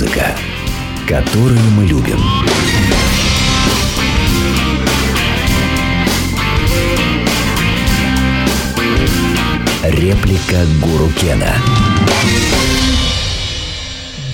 Музыка, которую мы любим. Реплика Гуру Кена.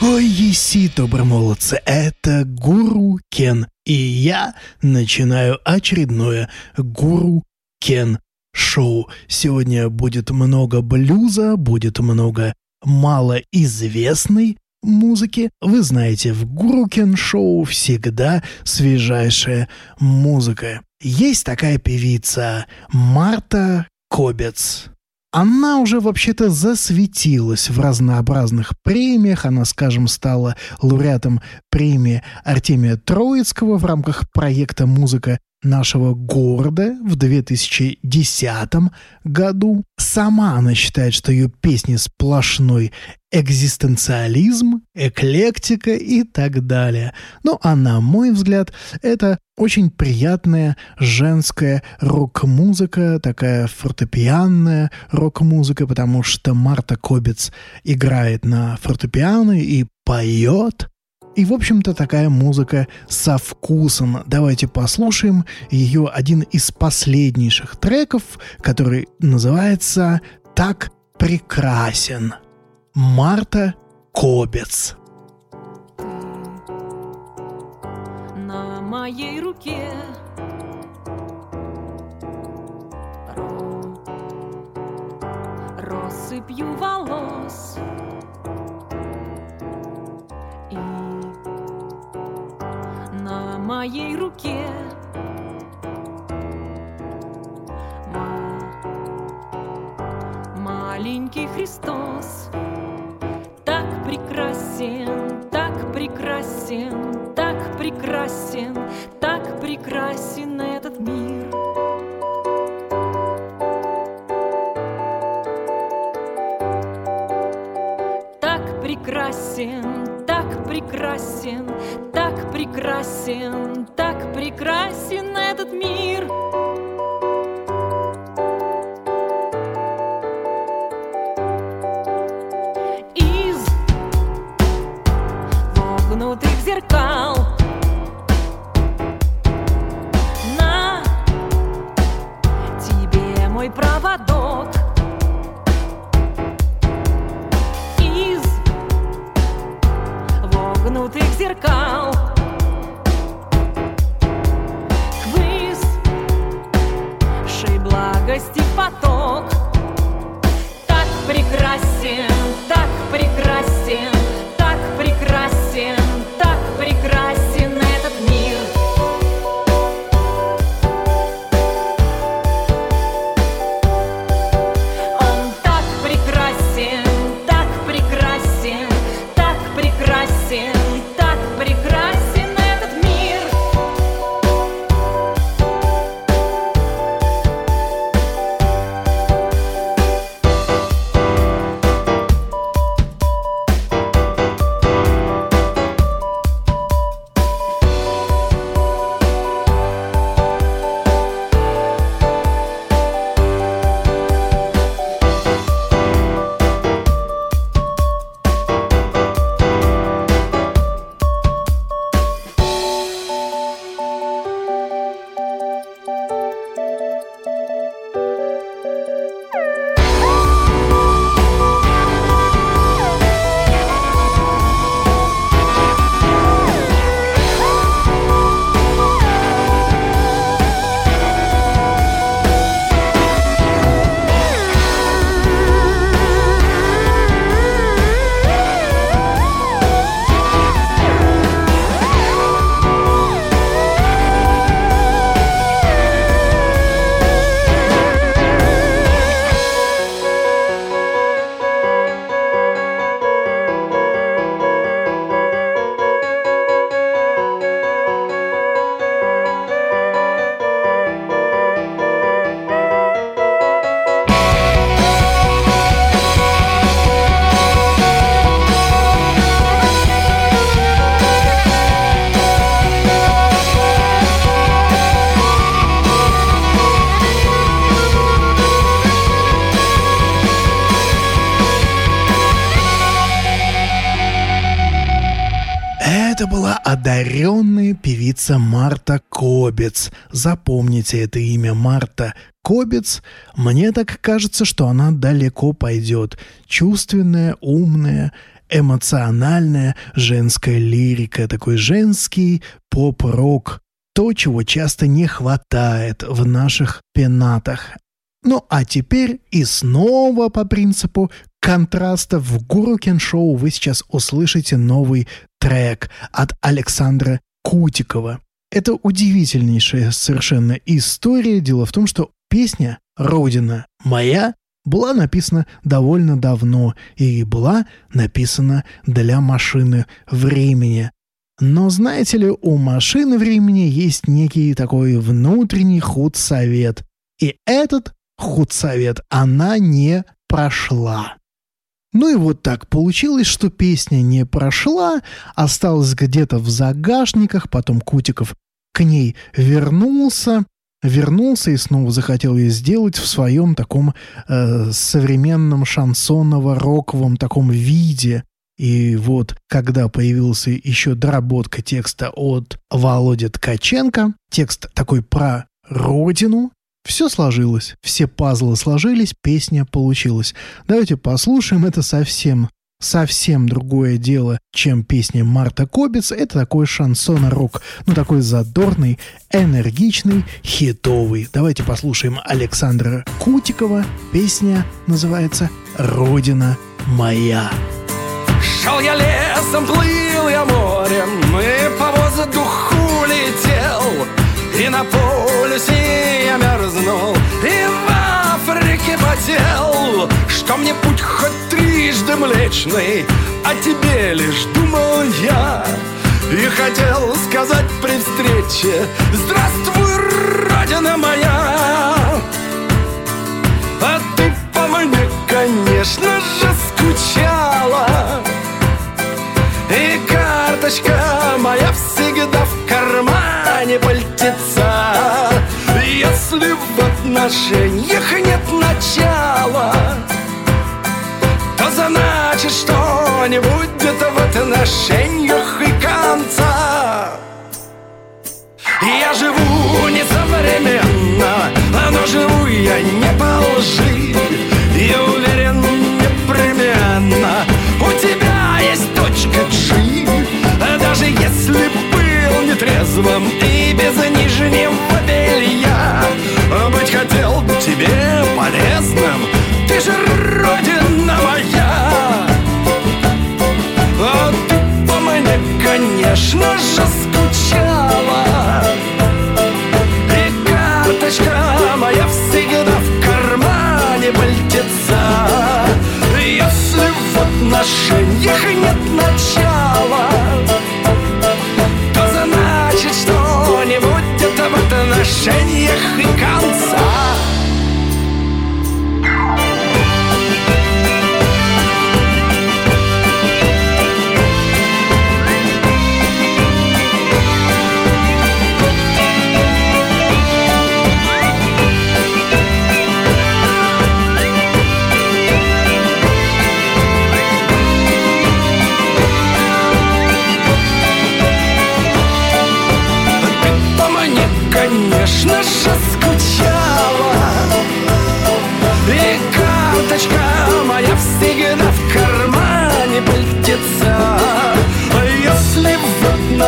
Ой, еси, добромолодцы, это Гуру Кен, и я начинаю очередное Гуру Кен шоу. Сегодня будет много блюза, будет много малоизвестной музыки. Вы знаете, в Гурукен шоу всегда свежайшая музыка. Есть такая певица Марта Кобец. Она уже вообще-то засветилась в разнообразных премиях. Она, скажем, стала лауреатом премии Артемия Троицкого в рамках проекта «Музыка нашего города в 2010 году. Сама она считает, что ее песни сплошной экзистенциализм, эклектика и так далее. Ну а на мой взгляд, это очень приятная женская рок-музыка, такая фортепианная рок-музыка, потому что Марта Кобец играет на фортепиано и поет, и, в общем-то, такая музыка со вкусом. Давайте послушаем ее один из последнейших треков, который называется «Так прекрасен». Марта Кобец. На моей руке россыпью волос моей руке. Маленький Христос так прекрасен, так прекрасен, так прекрасен, так прекрасен этот мир. Так прекрасен, так прекрасен, так прекрасен, так прекрасен этот мир. Из вогнутых зеркал Запомните это имя Марта Кобец. Мне так кажется, что она далеко пойдет. Чувственная, умная, эмоциональная женская лирика, такой женский поп-рок. То, чего часто не хватает в наших пенатах. Ну а теперь и снова по принципу контраста в Гурукен Шоу вы сейчас услышите новый трек от Александра Кутикова. Это удивительнейшая совершенно история. Дело в том, что песня «Родина моя» была написана довольно давно и была написана для машины времени. Но знаете ли, у машины времени есть некий такой внутренний худсовет. И этот худсовет она не прошла. Ну и вот так получилось, что песня не прошла, осталась где-то в загашниках, потом Кутиков к ней вернулся, вернулся и снова захотел ее сделать в своем таком э, современном шансоново-роковом таком виде. И вот, когда появился еще доработка текста от Володи Ткаченко, текст такой про родину, все сложилось, все пазлы сложились, песня получилась. Давайте послушаем, это совсем совсем другое дело, чем песня Марта Кобец. Это такой шансон-рок, ну такой задорный, энергичный, хитовый. Давайте послушаем Александра Кутикова. Песня называется «Родина моя». Шел я лесом, плыл я морем, и по воздуху летел, и на полюсе я мерзнул, и в Африке потел, что мне путь хоть трижды млечный, а тебе лишь думал я. И хотел сказать при встрече Здравствуй, Родина моя! А ты по мне, конечно же, скучала. И карточка моя всегда в кармане пальтеца Если в отношениях нет начала Значит, что не будет в отношениях и конца. Я живу несовременно, но живу я не по лжи. И уверен непременно, у тебя есть точка G. Даже если был нетрезвым и без нижнего белья Быть хотел тебе полезным, ты же конечно же, скучала. И карточка моя всегда в кармане пальтеца Если в отношениях нет начала То значит, что не будет в отношениях и конца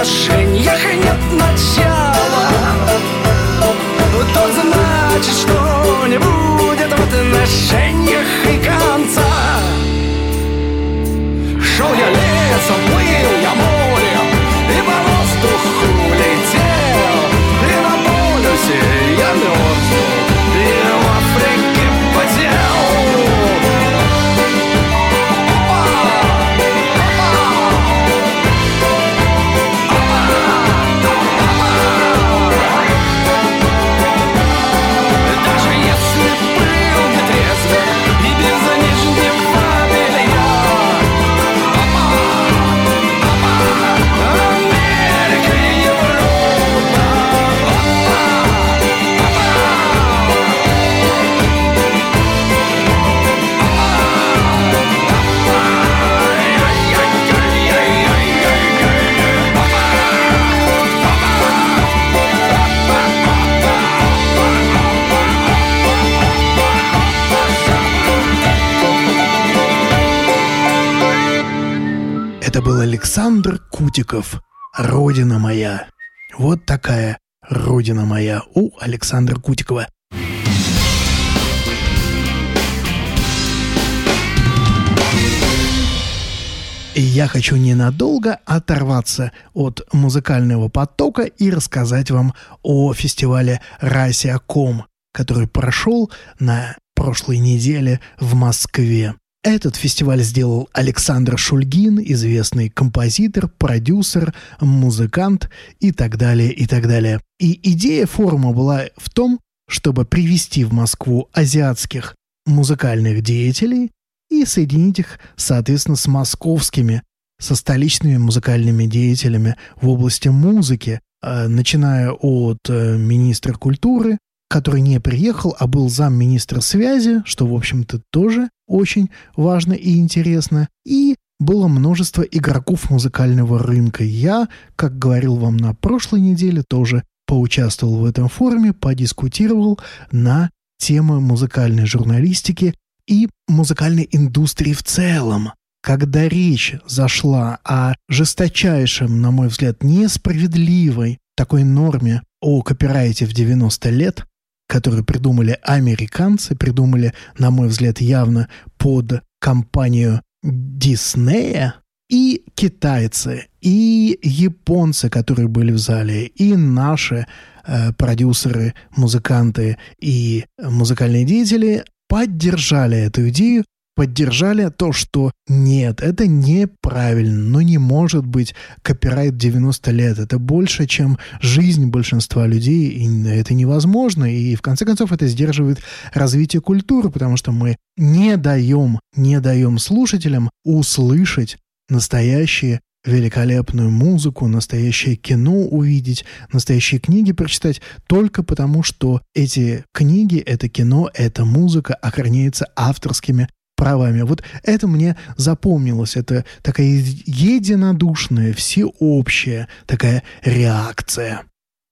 отношениях нет начала. То значит, что не будет в отношениях Александр Кутиков. Родина моя. Вот такая родина моя у Александра Кутикова. Я хочу ненадолго оторваться от музыкального потока и рассказать вам о фестивале «Расия.ком», который прошел на прошлой неделе в Москве. Этот фестиваль сделал Александр Шульгин, известный композитор, продюсер, музыкант и так далее, и так далее. И идея форума была в том, чтобы привести в Москву азиатских музыкальных деятелей и соединить их, соответственно, с московскими, со столичными музыкальными деятелями в области музыки, э, начиная от э, министра культуры, который не приехал, а был замминистра связи, что, в общем-то, тоже очень важно и интересно, и было множество игроков музыкального рынка. Я, как говорил вам на прошлой неделе, тоже поучаствовал в этом форуме, подискутировал на темы музыкальной журналистики и музыкальной индустрии в целом. Когда речь зашла о жесточайшем, на мой взгляд, несправедливой такой норме о копирайте в 90 лет, которую придумали американцы, придумали, на мой взгляд, явно под компанию Диснея, и китайцы, и японцы, которые были в зале, и наши э, продюсеры, музыканты и музыкальные деятели поддержали эту идею, поддержали то, что нет, это неправильно, но не может быть копирайт 90 лет. Это больше, чем жизнь большинства людей, и это невозможно. И в конце концов это сдерживает развитие культуры, потому что мы не даем, не даем слушателям услышать настоящие великолепную музыку, настоящее кино увидеть, настоящие книги прочитать, только потому, что эти книги, это кино, эта музыка охраняется авторскими правами. Вот это мне запомнилось. Это такая единодушная, всеобщая такая реакция.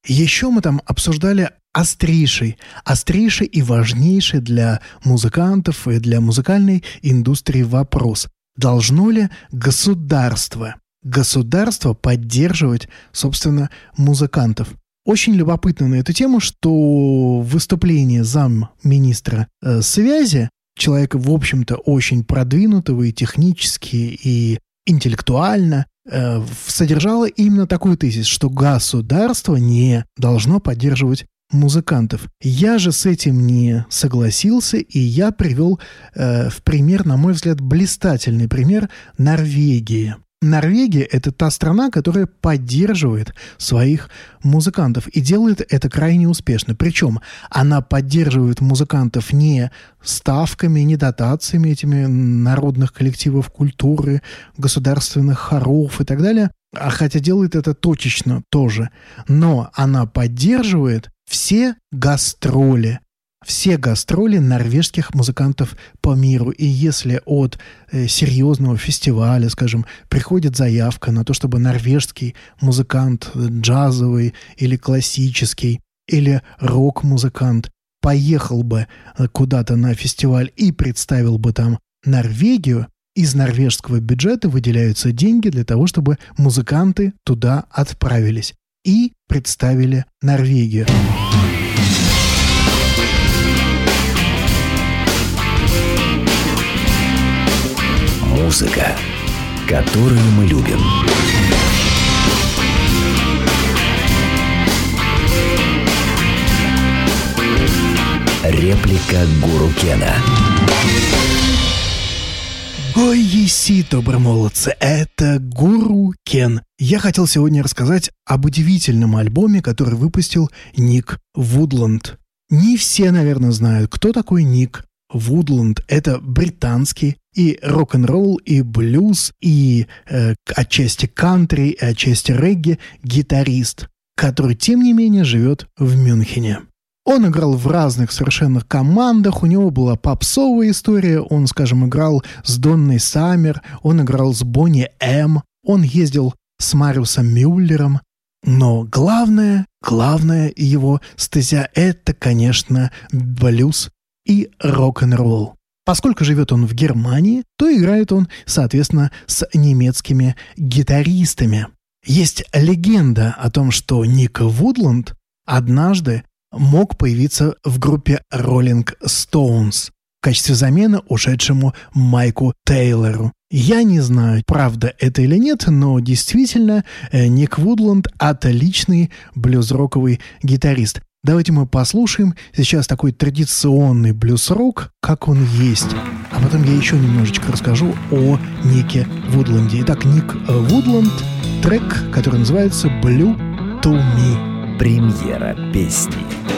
Еще мы там обсуждали острейший, острейший и важнейший для музыкантов и для музыкальной индустрии вопрос. Должно ли государство, государство поддерживать, собственно, музыкантов? Очень любопытно на эту тему, что выступление замминистра э, связи, человека, в общем-то, очень продвинутого и технически, и интеллектуально, э, содержало именно такой тезис, что государство не должно поддерживать музыкантов. Я же с этим не согласился, и я привел э, в пример, на мой взгляд, блистательный пример Норвегии. Норвегия – это та страна, которая поддерживает своих музыкантов и делает это крайне успешно. Причем она поддерживает музыкантов не ставками, не дотациями этими народных коллективов культуры, государственных хоров и так далее, а хотя делает это точечно тоже. Но она поддерживает все гастроли, все гастроли норвежских музыкантов по миру. И если от э, серьезного фестиваля, скажем, приходит заявка на то, чтобы норвежский музыкант, джазовый или классический, или рок-музыкант поехал бы э, куда-то на фестиваль и представил бы там Норвегию, из норвежского бюджета выделяются деньги для того, чтобы музыканты туда отправились и представили Норвегию. Музыка, которую мы любим. Реплика Гуру Кена. Ой, еси, добромолодцы, это Гуру Кен. Я хотел сегодня рассказать об удивительном альбоме, который выпустил Ник Вудланд. Не все, наверное, знают, кто такой Ник Вудланд. Это британский и рок-н-ролл, и блюз, и э, отчасти кантри, и отчасти регги гитарист, который, тем не менее, живет в Мюнхене. Он играл в разных совершенно командах, у него была попсовая история, он, скажем, играл с Донной Саммер, он играл с Бонни М, он ездил с Мариусом Мюллером, но главное, главное его стезя – это, конечно, блюз и рок-н-ролл. Поскольку живет он в Германии, то играет он, соответственно, с немецкими гитаристами. Есть легенда о том, что Ник Вудланд однажды мог появиться в группе Rolling Stones в качестве замены ушедшему Майку Тейлору. Я не знаю, правда это или нет, но действительно э, Ник Вудланд отличный блюз-роковый гитарист. Давайте мы послушаем сейчас такой традиционный блюз-рок, как он есть. А потом я еще немножечко расскажу о Нике Вудланде. Итак, Ник Вудланд, трек, который называется «Blue to Me». Премьера песни.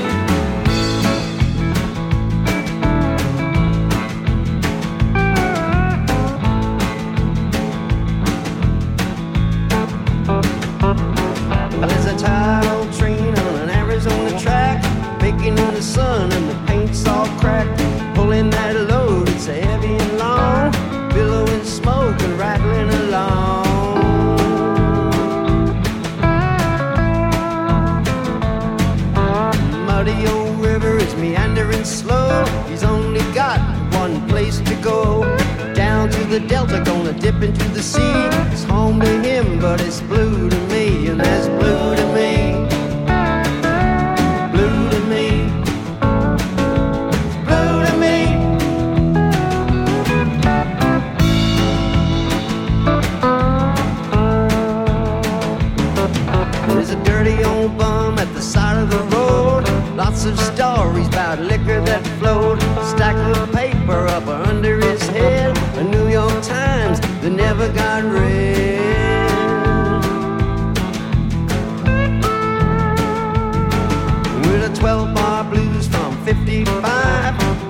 12 bar blues from 55.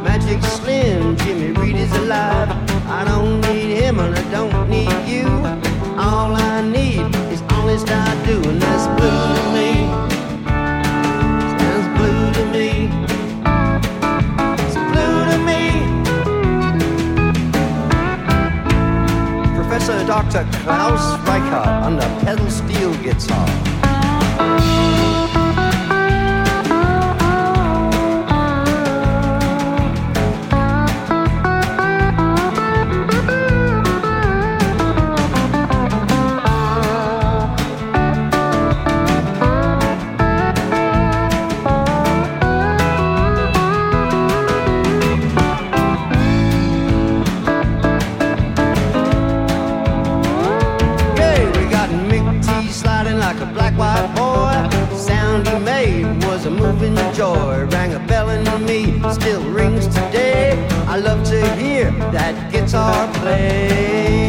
Magic Slim, Jimmy Reed is alive. I don't need him and I don't need you. All I need is honest I do, and that's blue to me. Sounds blue to me. It's blue to me. Professor Dr. Klaus Reichert on the pedal steel guitar. Still rings today. I love to hear that guitar play.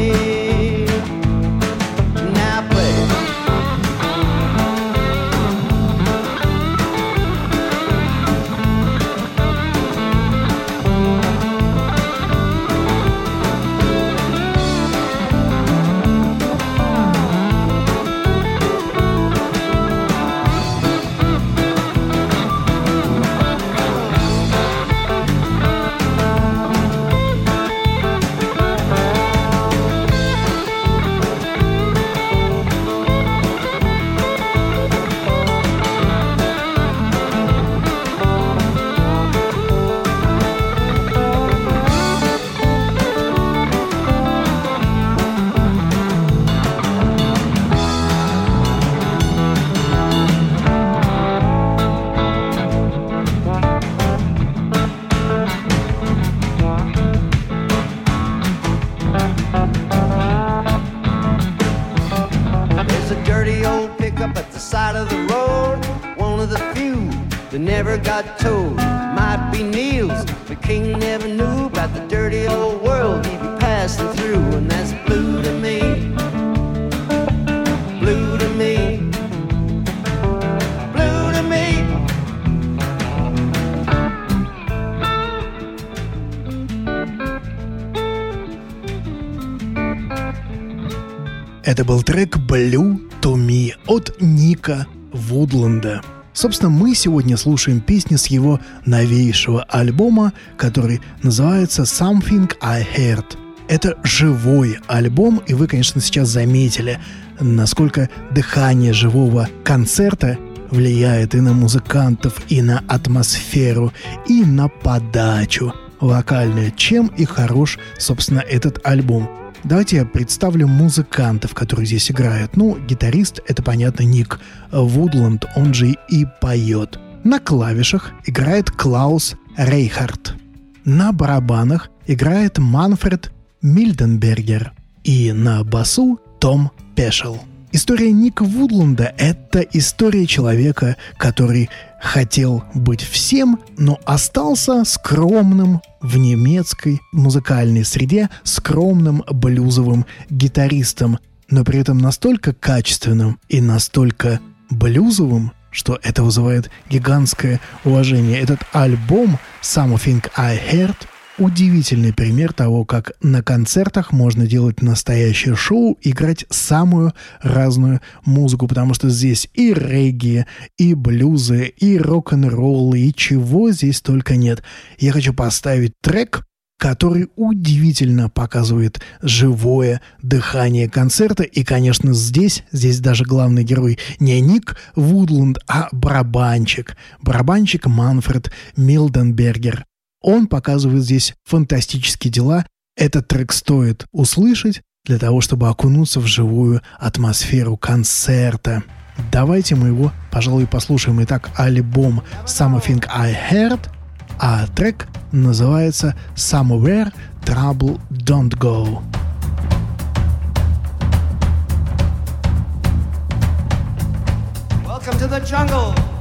Это был трек «Blue to Me» от Ника Вудланда. Собственно, мы сегодня слушаем песни с его новейшего альбома, который называется «Something I Heard». Это живой альбом, и вы, конечно, сейчас заметили, насколько дыхание живого концерта влияет и на музыкантов, и на атмосферу, и на подачу. локальное, чем и хорош, собственно, этот альбом. Давайте я представлю музыкантов, которые здесь играют. Ну, гитарист, это понятно, Ник Вудланд, он же и поет. На клавишах играет Клаус Рейхард. На барабанах играет Манфред Мильденбергер. И на басу Том Пешел. История Ника Вудланда – это история человека, который хотел быть всем, но остался скромным в немецкой музыкальной среде, скромным блюзовым гитаристом, но при этом настолько качественным и настолько блюзовым, что это вызывает гигантское уважение. Этот альбом «Something I Heard» удивительный пример того, как на концертах можно делать настоящее шоу, играть самую разную музыку, потому что здесь и регги, и блюзы, и рок-н-роллы, и чего здесь только нет. Я хочу поставить трек, который удивительно показывает живое дыхание концерта. И, конечно, здесь, здесь даже главный герой не Ник Вудланд, а барабанчик. Барабанчик Манфред Милденбергер. Он показывает здесь фантастические дела. Этот трек стоит услышать для того, чтобы окунуться в живую атмосферу концерта. Давайте мы его, пожалуй, послушаем. Итак, альбом Something I Heard, а трек называется Somewhere Trouble Don't Go. Welcome to the jungle.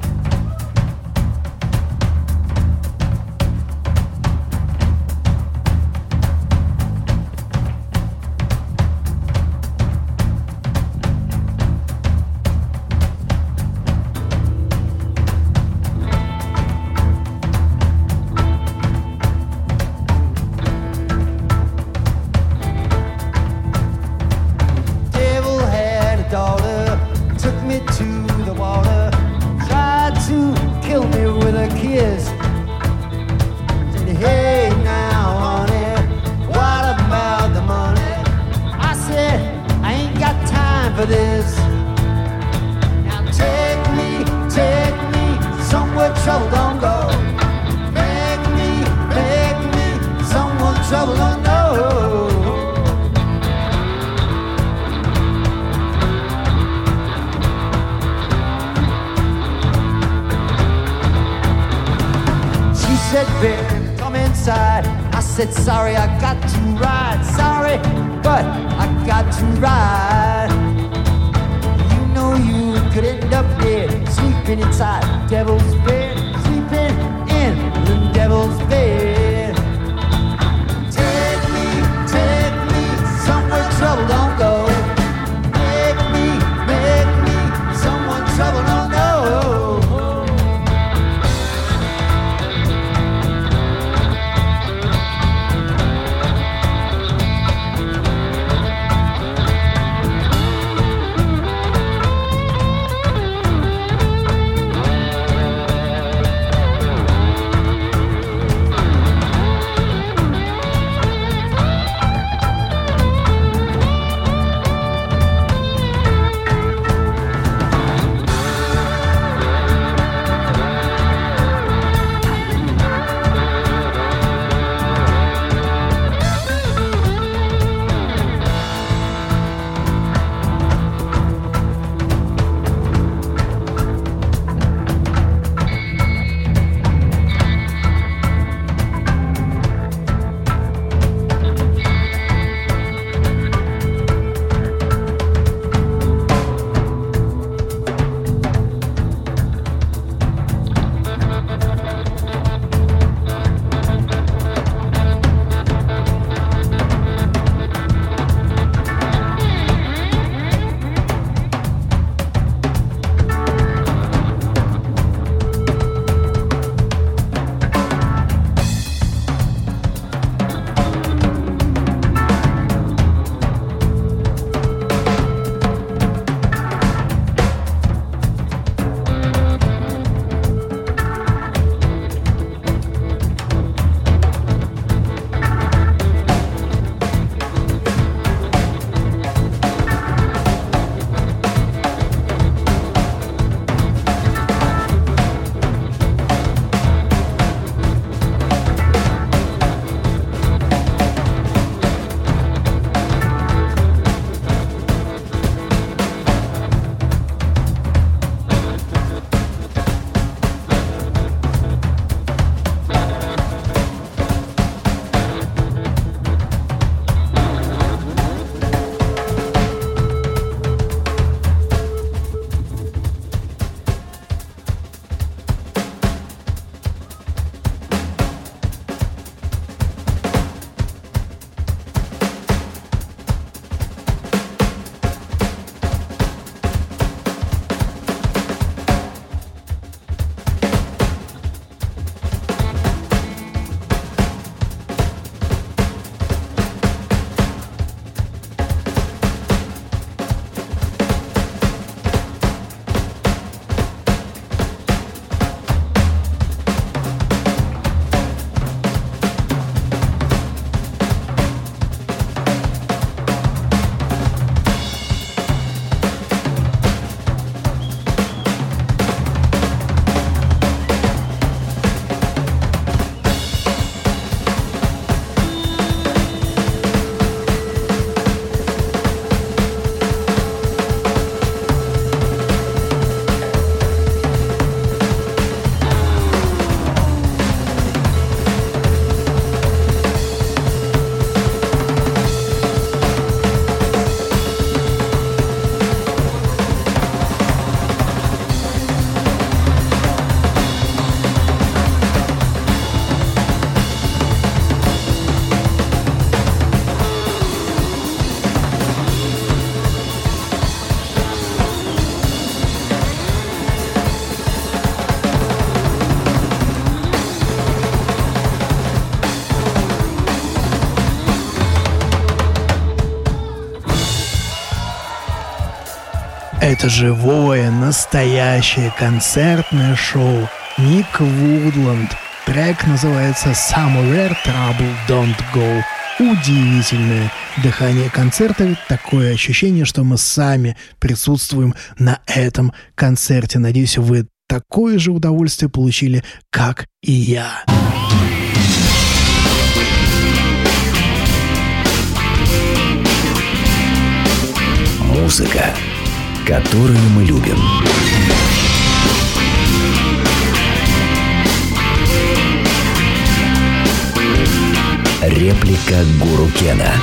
A. Said, hey now, honey, what about the money? I said, I ain't got time for this. Now take me, take me somewhere trouble don't go. Make me, make me someone trouble don't inside. I said, sorry, I got to ride. Sorry, but I got to ride. You know you could end up dead, sleeping inside devil's bed, Это живое, настоящее концертное шоу. Ник Вудланд. Трек называется Somewhere Trouble Don't Go. Удивительное дыхание концерта, ведь такое ощущение, что мы сами присутствуем на этом концерте. Надеюсь, вы такое же удовольствие получили, как и я. Музыка, которую мы любим. Реплика Гуру Кена.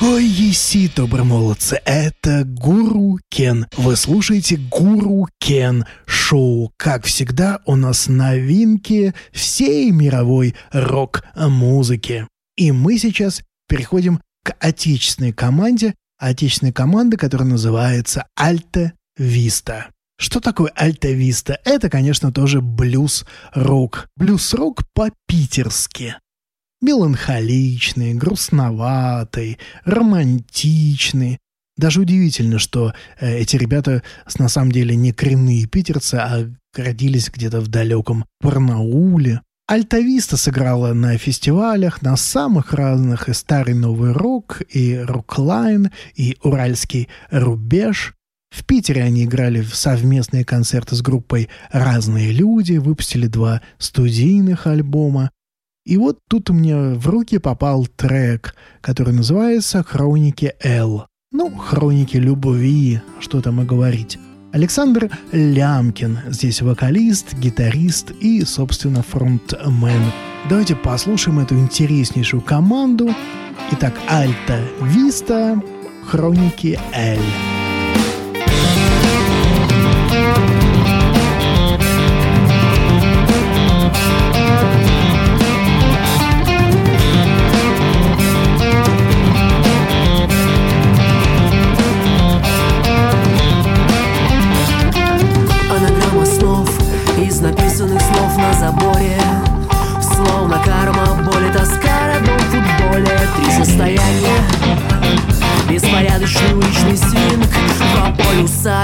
Ой, еси, добромолодцы, это Гуру Кен. Вы слушаете Гуру Кен шоу. Как всегда, у нас новинки всей мировой рок-музыки. И мы сейчас переходим к отечественной команде, отечественной команды, которая называется Альта Виста. Что такое Альта Виста? Это, конечно, тоже блюз-рок. Блюз-рок по-питерски. Меланхоличный, грустноватый, романтичный. Даже удивительно, что э, эти ребята на самом деле не коренные питерцы, а родились где-то в далеком Барнауле. Альтависта сыграла на фестивалях, на самых разных и старый новый рок, и роклайн, и уральский рубеж. В Питере они играли в совместные концерты с группой «Разные люди», выпустили два студийных альбома. И вот тут мне в руки попал трек, который называется «Хроники Л». Ну, «Хроники любви», что там и говорить. Александр Лямкин, здесь вокалист, гитарист и, собственно, фронтмен. Давайте послушаем эту интереснейшую команду. Итак, Альта Виста, Хроники Л.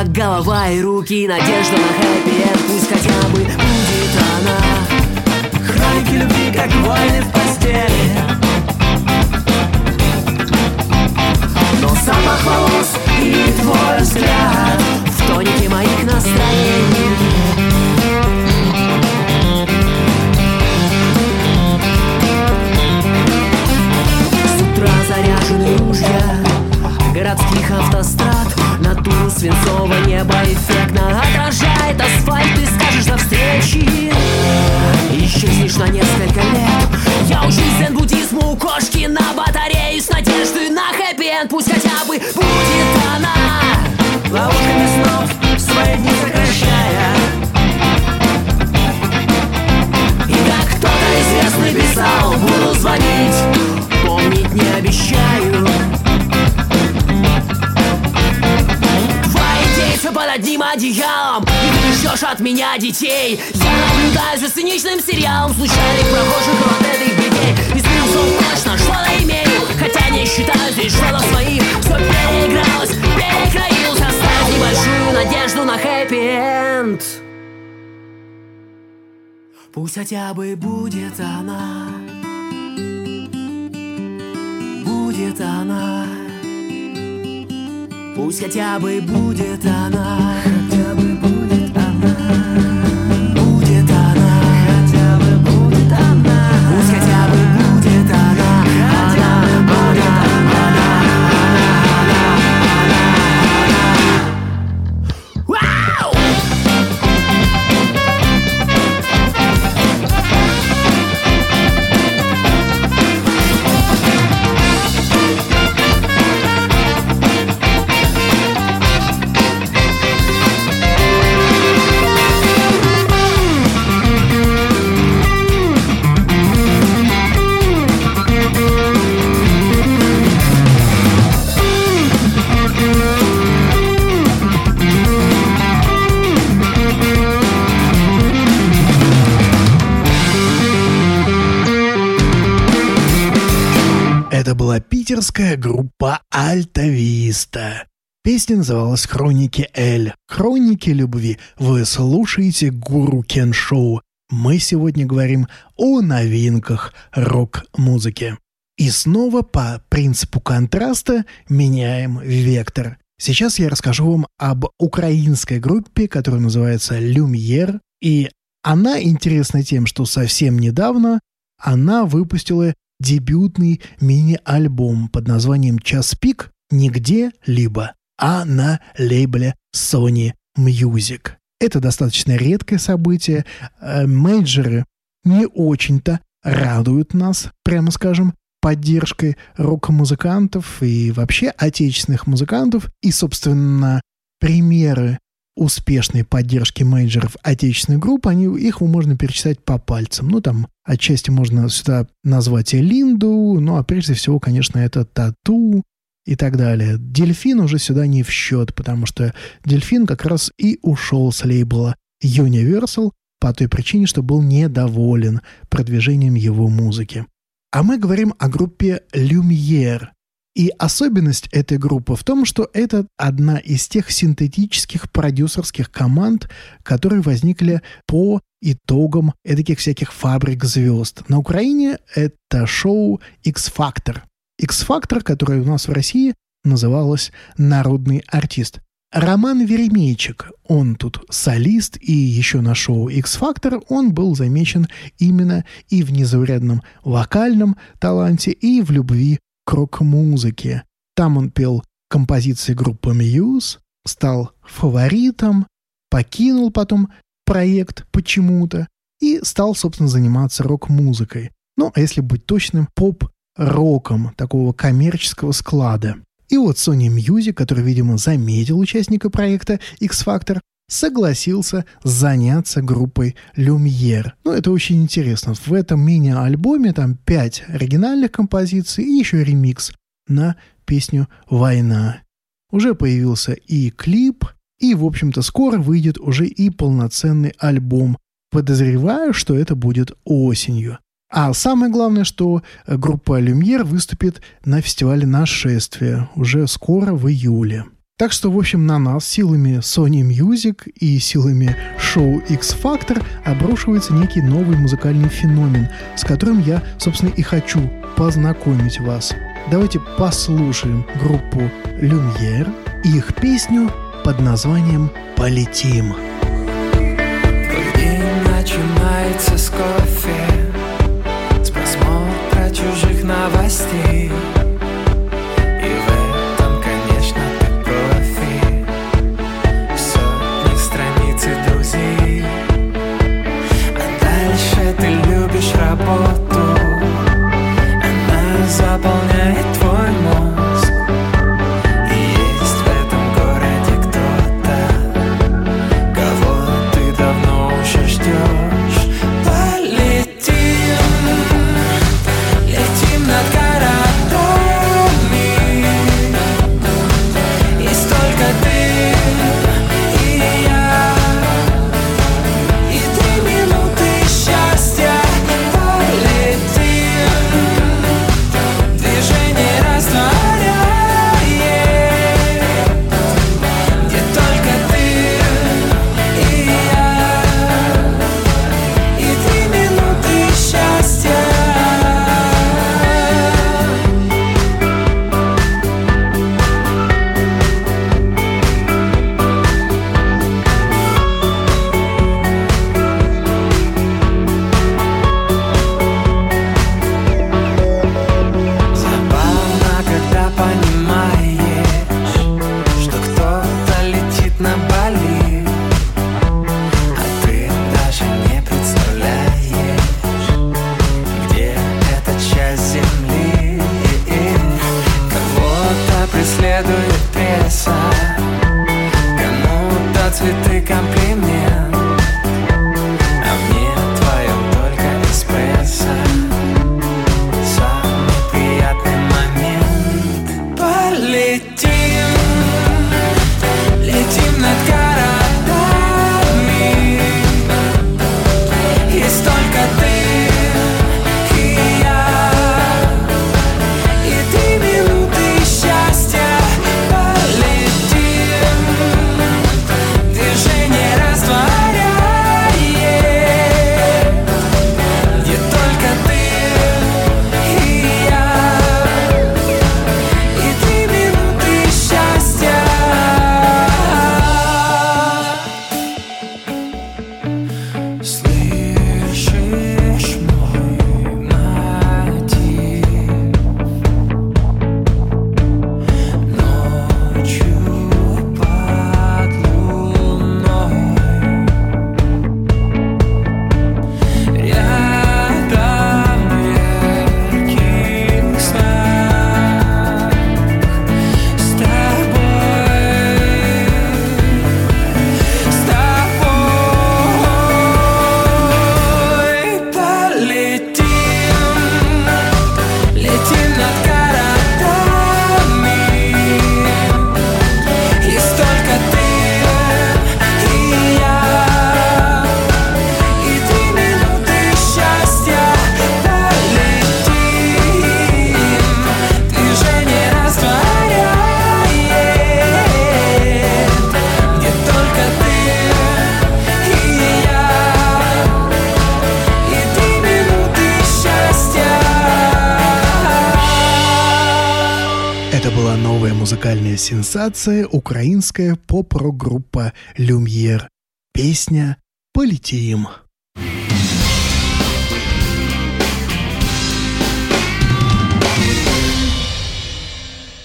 полюса, голова и руки Надежда на хэппи пусть хотя бы будет она. Хроники любви, как войны в постели. Но запах волос и твой взгляд В тонике моих настроений. Заряжены ружья Городских автострад. Натуру свинцового неба эффектно. Отражает асфальт Ты скажешь до встречи Исчезнешь на несколько лет. Я учусь дзен-буддизму у кошки на батарее С надеждой на хэппи Пусть хотя бы будет она Ловушками снов свои дни сокращая И как кто-то известный писал Буду звонить Помнить не обещаю Дети под одним одеялом. И ждешь от меня детей. Я наблюдаю за циничным сериалом Случайных прохожих от этой беды Из плюсов точно что-то имею Хотя не считаю здесь что-то своим. Все переигралось, перекроилось Оставив небольшую надежду на хэппи-энд Пусть хотя бы будет она. Будет она Пусть хотя бы будет она Питерская группа Альта Виста. Песня называлась «Хроники Эль». «Хроники любви». Вы слушаете Гуру Кен Шоу. Мы сегодня говорим о новинках рок-музыки. И снова по принципу контраста меняем вектор. Сейчас я расскажу вам об украинской группе, которая называется «Люмьер». И она интересна тем, что совсем недавно она выпустила дебютный мини-альбом под названием «Час пик» нигде-либо, а на лейбле Sony Music. Это достаточно редкое событие. Э, Мейджеры не очень-то радуют нас, прямо скажем, поддержкой рок-музыкантов и вообще отечественных музыкантов. И, собственно, примеры успешной поддержки менеджеров отечественных групп, они, их можно перечислять по пальцам. Ну, там, отчасти можно сюда назвать и Линду, ну, а прежде всего, конечно, это Тату и так далее. Дельфин уже сюда не в счет, потому что Дельфин как раз и ушел с лейбла Universal по той причине, что был недоволен продвижением его музыки. А мы говорим о группе Lumiere, и особенность этой группы в том, что это одна из тех синтетических продюсерских команд, которые возникли по итогам таких всяких фабрик звезд. На Украине это шоу X-Factor. X-Factor, которое у нас в России называлось «Народный артист». Роман Веремейчик, он тут солист, и еще на шоу X-Factor он был замечен именно и в незаурядном вокальном таланте, и в любви к рок-музыке. Там он пел композиции группы Muse, стал фаворитом, покинул потом проект почему-то и стал, собственно, заниматься рок-музыкой. Ну, а если быть точным, поп-роком такого коммерческого склада. И вот Sony Music, который, видимо, заметил участника проекта X-Factor, согласился заняться группой Люмьер. Ну, это очень интересно. В этом мини-альбоме там пять оригинальных композиций и еще ремикс на песню «Война». Уже появился и клип, и, в общем-то, скоро выйдет уже и полноценный альбом. Подозреваю, что это будет осенью. А самое главное, что группа «Люмьер» выступит на фестивале «Нашествие» уже скоро в июле. Так что, в общем, на нас силами Sony Music и силами шоу X Factor обрушивается некий новый музыкальный феномен, с которым я, собственно, и хочу познакомить вас. Давайте послушаем группу Люмьер и их песню под названием «Полетим». Начинается с кофе С просмотра чужих новостей сенсация, украинская поп-рок-группа «Люмьер». Песня «Полетим».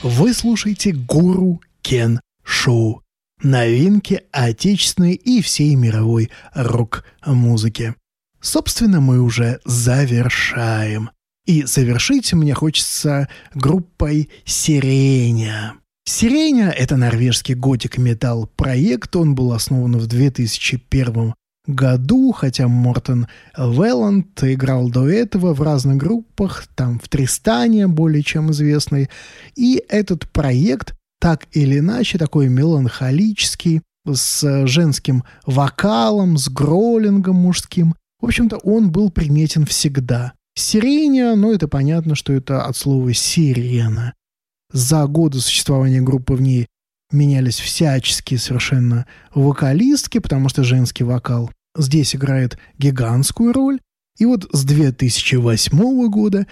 Вы слушаете «Гуру Кен Шоу». Новинки отечественной и всей мировой рок-музыки. Собственно, мы уже завершаем. И завершить мне хочется группой «Сиреня». «Сиреня» — это норвежский готик-металл проект. Он был основан в 2001 году, хотя Мортон Велланд играл до этого в разных группах, там в Тристане, более чем известный. И этот проект так или иначе такой меланхолический, с женским вокалом, с гроллингом мужским. В общем-то, он был приметен всегда. Сирения, ну это понятно, что это от слова «сирена». За годы существования группы в ней менялись всяческие совершенно вокалистки, потому что женский вокал здесь играет гигантскую роль. И вот с 2008 года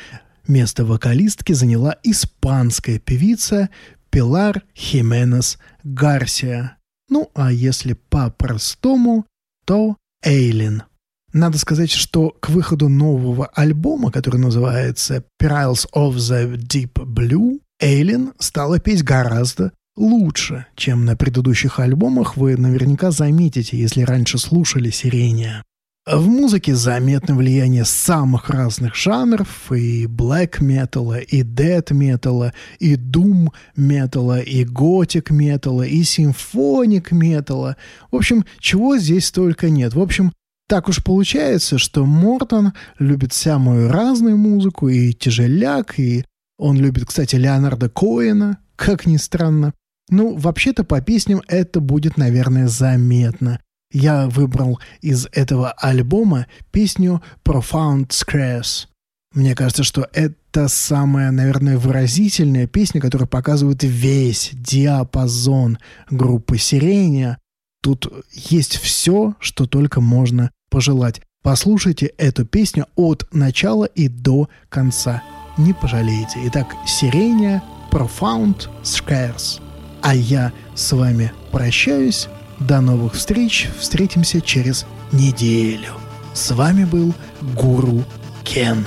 место вокалистки заняла испанская певица Пилар Хименес Гарсия. Ну, а если по-простому, то Эйлин. Надо сказать, что к выходу нового альбома, который называется Perils of the Deep Blue, Эйлин стала петь гораздо лучше, чем на предыдущих альбомах, вы наверняка заметите, если раньше слушали «Сирения». В музыке заметно влияние самых разных жанров, и black металла, и death металла, и doom металла, и готик металла, и симфоник металла. В общем, чего здесь только нет. В общем, так уж получается, что Мортон любит самую разную музыку, и тяжеляк, и он любит, кстати, Леонарда Коэна, как ни странно. Ну, вообще-то по песням это будет, наверное, заметно. Я выбрал из этого альбома песню Profound Scrares. Мне кажется, что это самая, наверное, выразительная песня, которая показывает весь диапазон группы Сирения. Тут есть все, что только можно пожелать. Послушайте эту песню от начала и до конца. Не пожалеете. Итак, Сирения Profound Scares. А я с вами прощаюсь. До новых встреч. Встретимся через неделю. С вами был Гуру Кен.